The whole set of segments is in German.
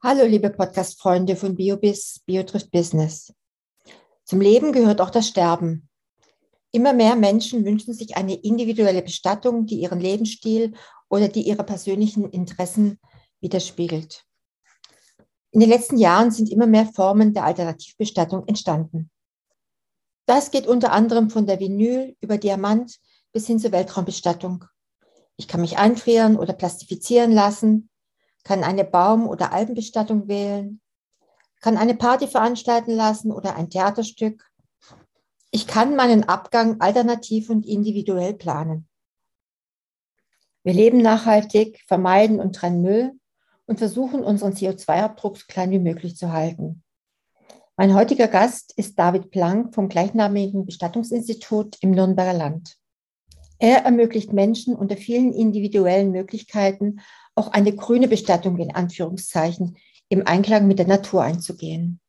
Hallo, liebe Podcast-Freunde von BioBiz, BioTrift Business. Zum Leben gehört auch das Sterben. Immer mehr Menschen wünschen sich eine individuelle Bestattung, die ihren Lebensstil oder die ihre persönlichen Interessen widerspiegelt. In den letzten Jahren sind immer mehr Formen der Alternativbestattung entstanden. Das geht unter anderem von der Vinyl über Diamant bis hin zur Weltraumbestattung. Ich kann mich einfrieren oder plastifizieren lassen, kann eine Baum- oder Alpenbestattung wählen, kann eine Party veranstalten lassen oder ein Theaterstück. Ich kann meinen Abgang alternativ und individuell planen. Wir leben nachhaltig, vermeiden und trennen Müll und versuchen unseren CO2-Abdruck so klein wie möglich zu halten. Mein heutiger Gast ist David Planck vom gleichnamigen Bestattungsinstitut im Nürnberger Land. Er ermöglicht Menschen unter vielen individuellen Möglichkeiten auch eine grüne Bestattung in Anführungszeichen im Einklang mit der Natur einzugehen.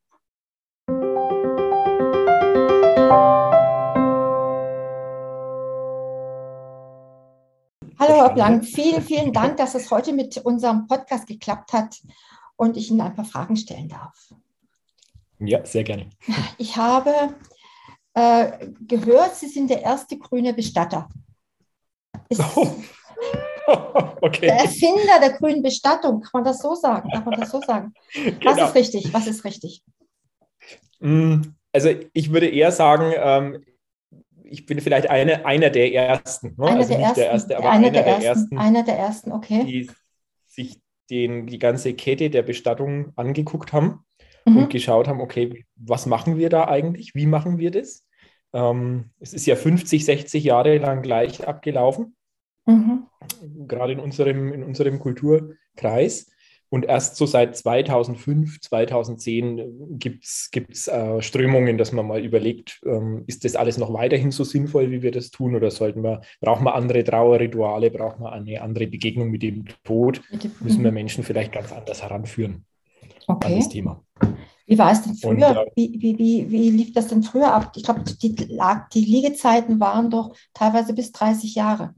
Hallo Herr Blank, vielen, vielen Dank, dass es heute mit unserem Podcast geklappt hat und ich Ihnen ein paar Fragen stellen darf. Ja, sehr gerne. Ich habe äh, gehört, Sie sind der erste grüne Bestatter. Ist, oh. okay. Der Erfinder der grünen Bestattung, kann man das so sagen? Kann man das so sagen? Genau. Was ist richtig? Was ist richtig? Mm, also ich würde eher sagen, ähm, ich bin vielleicht eine, einer der ersten. Ne? Einer also der ersten. der erste, aber einer, der, der, ersten. Einer der ersten, okay. Die sich den, die ganze Kette der Bestattung angeguckt haben mhm. und geschaut haben, okay, was machen wir da eigentlich? Wie machen wir das? Ähm, es ist ja 50, 60 Jahre lang gleich abgelaufen. Mhm. Gerade in unserem, in unserem Kulturkreis. Und erst so seit 2005, 2010 gibt es äh, Strömungen, dass man mal überlegt, ähm, ist das alles noch weiterhin so sinnvoll, wie wir das tun? Oder sollten wir, brauchen wir andere Trauerrituale, brauchen wir eine andere Begegnung mit dem Tod? Müssen wir. Menschen vielleicht ganz anders heranführen okay. an das Thema. Wie war es denn früher? Und, äh, wie, wie, wie, wie lief das denn früher ab? Ich glaube, die, die Liegezeiten waren doch teilweise bis 30 Jahre.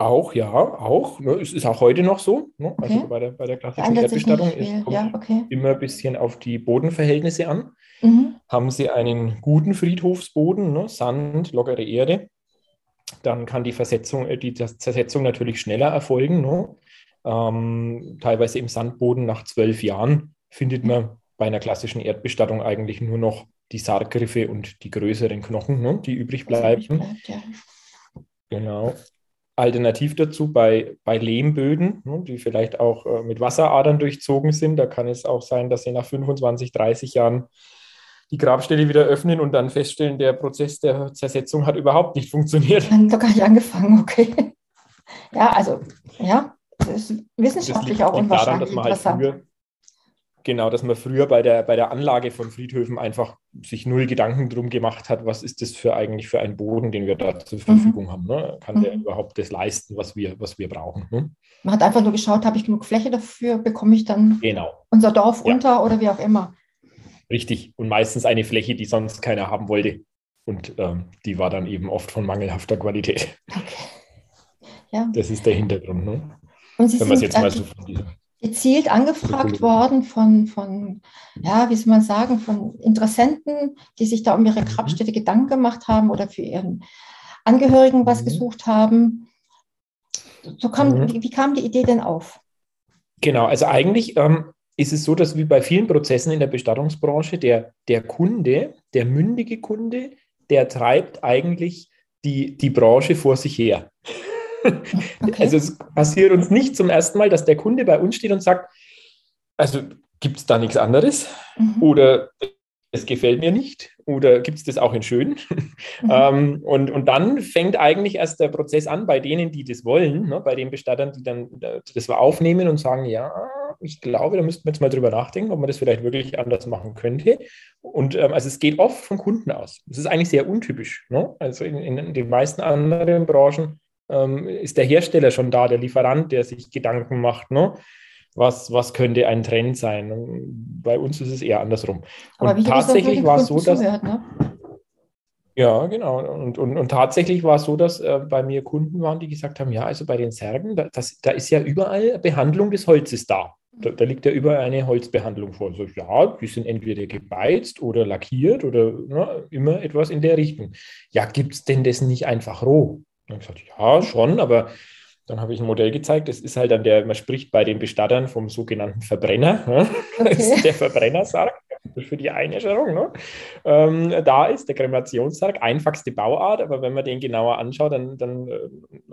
Auch, ja, auch. Ne, es ist auch heute noch so. Ne? Also okay. Also bei der, bei der klassischen Erdbestattung ist ja, okay. immer ein bisschen auf die Bodenverhältnisse an. Mhm. Haben Sie einen guten Friedhofsboden, ne? Sand, lockere Erde, dann kann die Versetzung, äh, die Zersetzung natürlich schneller erfolgen. Ne? Ähm, teilweise im Sandboden nach zwölf Jahren findet man bei einer klassischen Erdbestattung eigentlich nur noch die Sarggriffe und die größeren Knochen, ne? die übrig bleiben. Bleibt, ja. Genau. Alternativ dazu bei, bei Lehmböden, ne, die vielleicht auch äh, mit Wasseradern durchzogen sind. Da kann es auch sein, dass sie nach 25, 30 Jahren die Grabstelle wieder öffnen und dann feststellen, der Prozess der Zersetzung hat überhaupt nicht funktioniert. Dann doch gar nicht angefangen, okay. Ja, also, ja, das ist wissenschaftlich das auch unwahrscheinlich daran, dass man halt früher, Genau, dass man früher bei der, bei der Anlage von Friedhöfen einfach sich null Gedanken drum gemacht hat, was ist das für eigentlich für ein Boden, den wir da zur mhm. Verfügung mhm. haben. Ne? Kann mhm. der überhaupt das leisten, was wir, was wir brauchen? Ne? Man hat einfach nur geschaut, habe ich genug Fläche dafür, bekomme ich dann genau. unser Dorf ja. unter oder wie auch immer. Richtig. Und meistens eine Fläche, die sonst keiner haben wollte. Und ähm, die war dann eben oft von mangelhafter Qualität. Okay. Ja. Das ist der Hintergrund. Ne? Und Sie Wenn man es jetzt mal so von dieser gezielt angefragt worden von, von, ja, wie soll man sagen, von Interessenten, die sich da um ihre mhm. Grabstätte Gedanken gemacht haben oder für ihren Angehörigen was mhm. gesucht haben. So kam, mhm. wie, wie, kam die Idee denn auf? Genau, also eigentlich ähm, ist es so, dass wie bei vielen Prozessen in der Bestattungsbranche der, der Kunde, der mündige Kunde, der treibt eigentlich die, die Branche vor sich her. Okay. Also es passiert uns nicht zum ersten Mal, dass der Kunde bei uns steht und sagt, also gibt es da nichts anderes? Mhm. Oder es gefällt mir nicht oder gibt es das auch in schön? Mhm. ähm, und, und dann fängt eigentlich erst der Prozess an bei denen, die das wollen, ne, bei den Bestattern, die dann das aufnehmen und sagen, ja, ich glaube, da müssten wir jetzt mal drüber nachdenken, ob man das vielleicht wirklich anders machen könnte. Und ähm, also es geht oft von Kunden aus. Das ist eigentlich sehr untypisch. Ne? Also in, in den meisten anderen Branchen ähm, ist der Hersteller schon da, der Lieferant, der sich Gedanken macht, ne? was, was könnte ein Trend sein. Und bei uns ist es eher andersrum. Aber und tatsächlich war es so, dass. Zuhört, ne? Ja, genau. Und, und, und tatsächlich war es so, dass äh, bei mir Kunden waren, die gesagt haben, ja, also bei den Särgen, da, das, da ist ja überall Behandlung des Holzes da. Da, da, liegt ja überall eine Holzbehandlung vor. So, ja, die sind entweder gebeizt oder lackiert oder ne, immer etwas in der Richtung. Ja, gibt es denn das nicht einfach roh? Dann habe ich gesagt, ja, schon, aber dann habe ich ein Modell gezeigt. Das ist halt dann der, man spricht bei den Bestattern vom sogenannten Verbrenner. Ne? Okay. Das ist der Verbrennersarg für die Einäscherung. Ne? Ähm, da ist der Kremationssarg, einfachste Bauart, aber wenn man den genauer anschaut, dann, dann äh,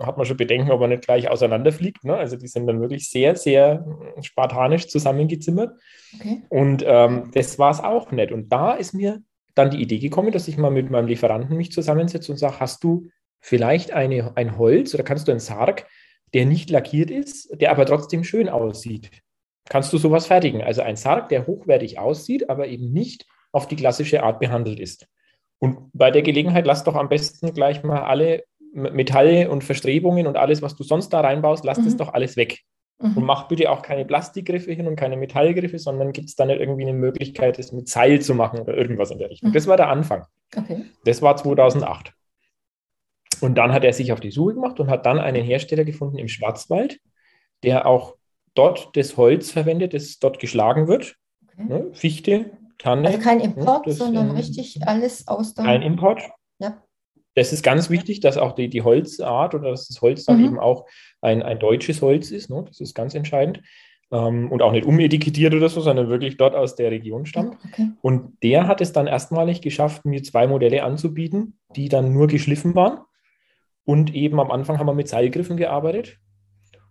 hat man schon Bedenken, ob er nicht gleich auseinanderfliegt. Ne? Also die sind dann wirklich sehr, sehr spartanisch zusammengezimmert. Okay. Und ähm, das war es auch nicht. Und da ist mir dann die Idee gekommen, dass ich mal mit meinem Lieferanten mich zusammensetze und sage, hast du vielleicht eine, ein Holz oder kannst du einen Sarg, der nicht lackiert ist, der aber trotzdem schön aussieht. Kannst du sowas fertigen? Also ein Sarg, der hochwertig aussieht, aber eben nicht auf die klassische Art behandelt ist. Und bei der Gelegenheit lass doch am besten gleich mal alle Metalle und Verstrebungen und alles, was du sonst da reinbaust, lass mhm. das doch alles weg. Mhm. Und mach bitte auch keine Plastikgriffe hin und keine Metallgriffe, sondern gibt es da nicht irgendwie eine Möglichkeit, das mit Seil zu machen oder irgendwas in der Richtung. Mhm. Das war der Anfang. Okay. Das war 2008. Und dann hat er sich auf die Suche gemacht und hat dann einen Hersteller gefunden im Schwarzwald, der auch dort das Holz verwendet, das dort geschlagen wird. Okay. Ne? Fichte, Tanne. Also kein Import, ne? sondern richtig alles aus der. Kein Import. Ja. Das ist ganz wichtig, dass auch die, die Holzart oder dass das Holz dann mhm. eben auch ein, ein deutsches Holz ist. Ne? Das ist ganz entscheidend. Ähm, und auch nicht umetikettiert oder so, sondern wirklich dort aus der Region stammt. Okay. Und der hat es dann erstmalig geschafft, mir zwei Modelle anzubieten, die dann nur geschliffen waren. Und eben am Anfang haben wir mit Seilgriffen gearbeitet.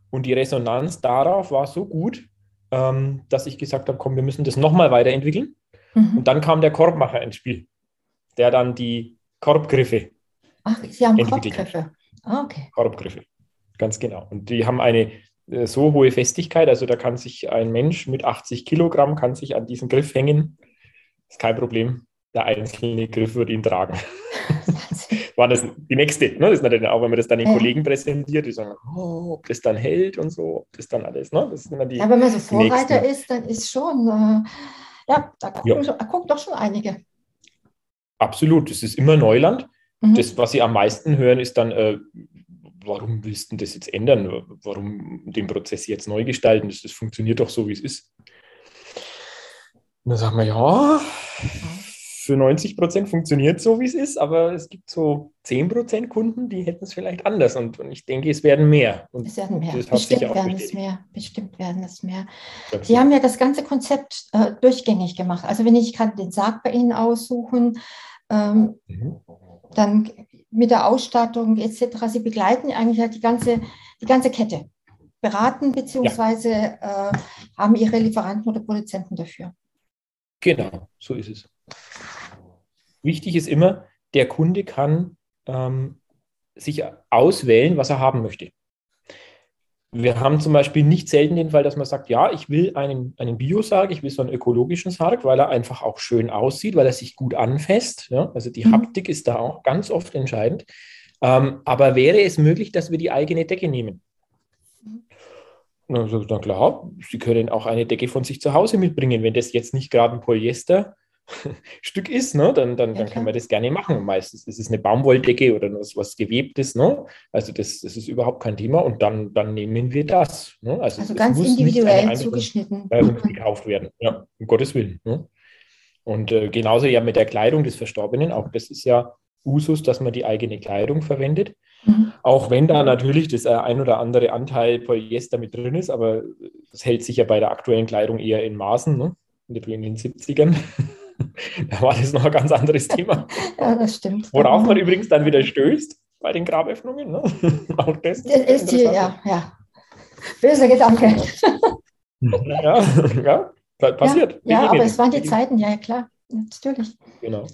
Und die Resonanz darauf war so gut, ähm, dass ich gesagt habe, komm, wir müssen das nochmal weiterentwickeln. Mhm. Und dann kam der Korbmacher ins Spiel, der dann die Korbgriffe Ach, Sie haben Korbgriffe. Ah, okay. Korbgriffe, ganz genau. Und die haben eine äh, so hohe Festigkeit, also da kann sich ein Mensch mit 80 Kilogramm kann sich an diesen Griff hängen. Ist kein Problem. Der einzelne Griff wird ihn tragen. war das die nächste. Ne? Das ist natürlich auch, wenn man das dann den. Kollegen präsentiert, die sagen, oh, ob das dann hält und so, ob das dann alles. Ne? Das sind dann die, ja, wenn man so Vorreiter ist, dann ist schon, äh, ja, da gucken, ja. gucken, doch schon einige. Absolut, das ist immer Neuland. Mhm. Das, was sie am meisten hören, ist dann, äh, warum willst du das jetzt ändern? Warum den Prozess jetzt neu gestalten? Das, das funktioniert doch so, wie es ist. Und dann sagen wir, ja, für 90 Prozent funktioniert so, wie es ist, aber es gibt so 10 Prozent Kunden, die hätten es vielleicht anders. Und, und, ich denke, es werden mehr. Und es werden mehr. Bestimmt werden es mehr. Bestimmt werden es mehr. Sie haben ja das ganze Konzept äh, durchgängig gemacht. Also wenn ich kann den Sarg bei Ihnen aussuchen, ähm, mhm. dann mit der Ausstattung etc. Sie begleiten eigentlich halt die ganze, die ganze Kette. Beraten beziehungsweise ja. äh, haben Ihre Lieferanten oder Produzenten dafür. Genau, so ist es. Wichtig ist immer, der Kunde kann ähm, sich auswählen, was er haben möchte. Wir haben zum Beispiel nicht selten den Fall, dass man sagt, ja, ich will einen, einen Biosarg, ich will so einen ökologischen Sarg, weil er einfach auch schön aussieht, weil er sich gut anfasst. Ja? Also die mhm. Haptik ist da auch ganz oft entscheidend. Ähm, aber wäre es möglich, dass wir die eigene Decke nehmen? Na, na klar, Sie können auch eine Decke von sich zu Hause mitbringen, wenn das jetzt nicht gerade ein Polyester Stück ist, ne, dann, dann, ja, dann kann man das gerne machen. Meistens ist es eine Baumwolldecke oder was, was Gewebtes. Ne? Also das, das ist überhaupt kein Thema und dann, dann nehmen wir das. Ne? Also, also ganz individuell zugeschnitten. gekauft werden, ja, um Gottes Willen. Ne? Und äh, genauso ja mit der Kleidung des Verstorbenen, auch das ist ja Usus, dass man die eigene Kleidung verwendet. Mhm. Auch wenn da natürlich das äh, ein oder andere Anteil Polyester mit drin ist, aber das hält sich ja bei der aktuellen Kleidung eher in Maßen, ne? in den 70ern. da war das noch ein ganz anderes Thema. ja, das stimmt. Worauf man übrigens dann wieder stößt bei den Graböffnungen. Ne? Auch das, das ist die, ja, ja. Böser Gedanke. ja, ja, passiert. Ja, ja aber es waren die Zeiten, ja, klar, natürlich. Genau.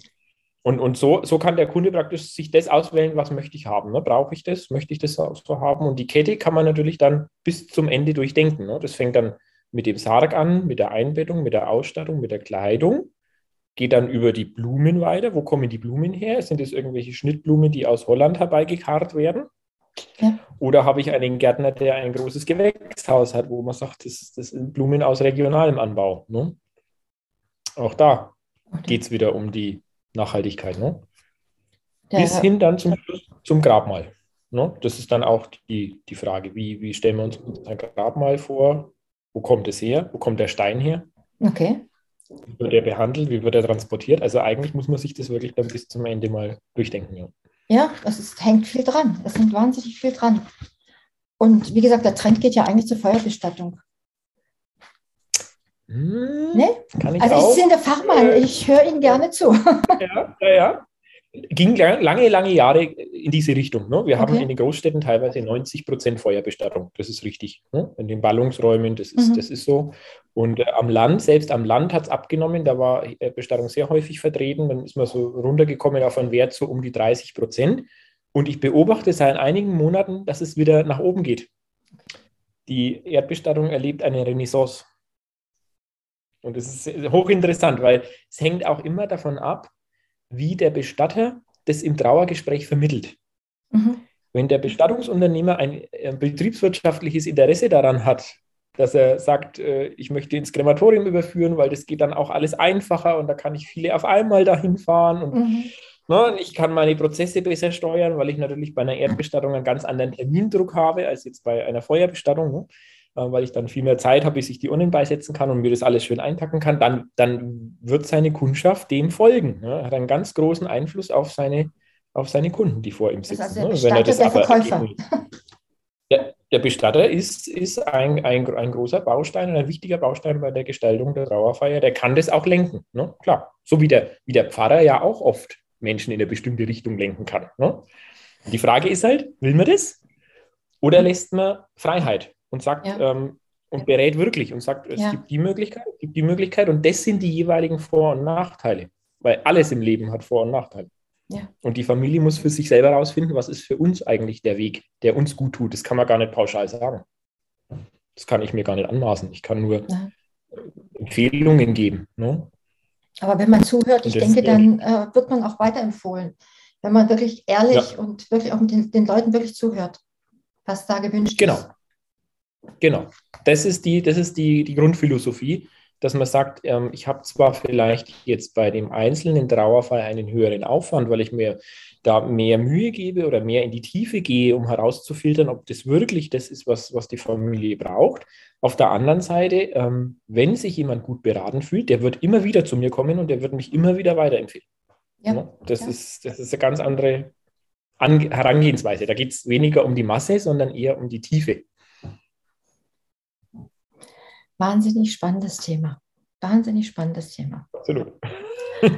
Und, und so, so kann der Kunde praktisch sich das auswählen, was möchte ich haben. Ne? Brauche ich das? Möchte ich das so haben? Und die Kette kann man natürlich dann bis zum Ende durchdenken. Ne? Das fängt dann mit dem Sarg an, mit der Einbettung, mit der Ausstattung, mit der Kleidung geht dann über die Blumen weiter. Wo kommen die Blumen her? Sind es irgendwelche Schnittblumen, die aus Holland herbeigekarrt werden? Ja. Oder habe ich einen Gärtner, der ein großes Gewächshaus hat, wo man sagt, das, das sind Blumen aus regionalem Anbau. Ne? Auch da geht es wieder um die Nachhaltigkeit. Ne? Ja, Bis hin dann zum, zum Grabmal. Ne? Das ist dann auch die, die Frage, wie, wie stellen wir uns ein Grabmal vor? wo kommt es her, wo kommt der Stein her. Okay. Wie wird er behandelt, wie wird er transportiert? Also eigentlich muss man sich das wirklich dann bis zum Ende mal durchdenken. Ja, ja es ist, hängt viel dran. Es hängt wahnsinnig viel dran. Und wie gesagt, der Trend geht ja eigentlich zur Feuerbestattung. Hm, ne? Kann ich also auch. ich bin der Fachmann, ich höre Ihnen gerne zu. Ja, ja, ja ging lange, lange Jahre in diese Richtung. Ne? Wir okay. haben in den Großstädten teilweise 90 Prozent Feuerbestattung. Das ist richtig. Ne? In den Ballungsräumen, das ist, mhm. das ist so. Und äh, am Land, selbst am Land hat es abgenommen. Da war äh, Bestattung sehr häufig vertreten. Dann ist man so runtergekommen auf einen Wert so um die 30 Prozent. Und ich beobachte seit einigen Monaten, dass es wieder nach oben geht. Die Erdbestattung erlebt eine Renaissance. Und das ist hochinteressant, weil es hängt auch immer davon ab, wie der Bestatter das im Trauergespräch vermittelt. Mhm. Wenn der Bestattungsunternehmer ein, ein, betriebswirtschaftliches Interesse daran hat, dass er sagt, äh, ich möchte ins Krematorium überführen, weil das geht dann auch alles einfacher und da kann ich viele auf einmal dahin fahren und mhm. ne, ich kann meine Prozesse besser steuern, weil ich natürlich bei einer Erdbestattung einen ganz anderen Termindruck habe als jetzt bei einer Feuerbestattung. Ne? Äh, weil ich dann viel mehr Zeit habe, bis ich die Urnen beisetzen kann und mir das alles schön einpacken kann, dann, dann wird seine Kundschaft dem folgen. Ne? Er hat einen ganz großen Einfluss auf seine, auf seine Kunden, die vor ihm sitzen. Also? Wenn er das der aber Verkäufer. Der, der, Bestatter ist, ist ein, ein, ein großer Baustein, ein wichtiger Baustein bei der Gestaltung der Trauerfeier. Der kann das auch lenken. Ne? Klar, so wie der, wie der Pfarrer ja auch oft Menschen in eine bestimmte Richtung lenken kann. Ne? Die Frage ist halt, will man das? Oder lässt man Freiheit? Und sagt ja. ähm, und berät wirklich und sagt, es ja. gibt die Möglichkeit, es gibt die Möglichkeit und das sind die jeweiligen Vor- und Nachteile, weil alles im Leben hat Vor- und Nachteile. Ja. Und die Familie muss für sich selber herausfinden, was ist für uns eigentlich der Weg, der uns gut tut. Das kann man gar nicht pauschal sagen. Das kann ich mir gar nicht anmaßen. Ich kann nur ja. Empfehlungen geben. Ne? Aber wenn man zuhört, ich denke, dann äh, wird man auch weiterempfohlen. Wenn man wirklich ehrlich und wirklich auch den, den Leuten wirklich zuhört, was da gewünscht genau. ist. Genau. Genau. Das ist die, das ist die, die Grundphilosophie, dass man sagt, ähm, ich habe zwar vielleicht jetzt bei dem einzelnen Trauerfall einen höheren Aufwand, weil ich mir da mehr Mühe gebe oder mehr in die Tiefe gehe, um herauszufiltern, ob das wirklich das ist, was, was die Familie braucht. Auf der anderen Seite, ähm, wenn sich jemand gut beraten fühlt, der wird immer wieder zu mir kommen und der wird mich immer wieder weiterempfehlen. Ja, das, ja. Ist, das ist eine ganz andere Herangehensweise. Da geht es weniger um die Masse, sondern eher um die Tiefe. Wahnsinnig spannendes Thema. Wahnsinnig spannendes Thema. Absolut.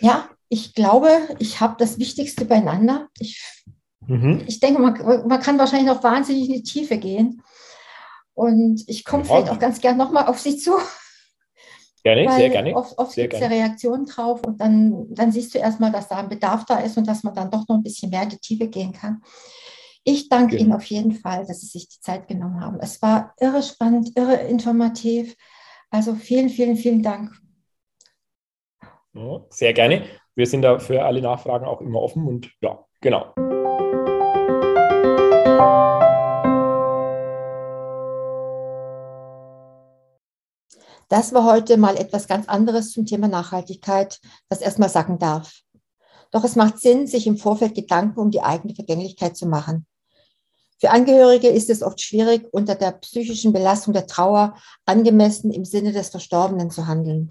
ja, ich glaube, ich habe das Wichtigste beieinander. Ich, mhm. ich denke, man, man, kann wahrscheinlich noch wahnsinnig in die Tiefe gehen. Und ich komme vielleicht auch ganz gern nochmal auf Sie zu. Gerne, sehr gerne. Oft, oft gibt es ja Reaktionen drauf und dann, dann siehst du erstmal, dass da ein Bedarf da ist und dass man dann doch noch ein bisschen mehr in die Tiefe gehen kann. Ich danke genau. Ihnen auf jeden Fall, dass Sie sich die Zeit genommen haben. Es war irre spannend, irre informativ. Also vielen, vielen, vielen Dank. sehr gerne. Wir sind da für alle Nachfragen auch immer offen und ja, genau. Das war heute mal etwas ganz anderes zum Thema Nachhaltigkeit, das erstmal sagen darf. Doch es macht Sinn, sich im Vorfeld Gedanken um die eigene Vergänglichkeit zu machen. Für Angehörige ist es oft schwierig, unter der psychischen Belastung der Trauer angemessen im Sinne des Verstorbenen zu handeln.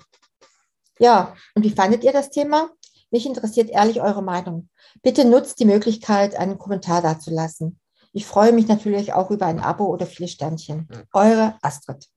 Ja, und wie fandet ihr das Thema? Mich interessiert ehrlich eure Meinung. Bitte nutzt die Möglichkeit, einen Kommentar dazulassen. Ich freue mich natürlich auch über ein Abo oder viele Sternchen. Eure Astrid.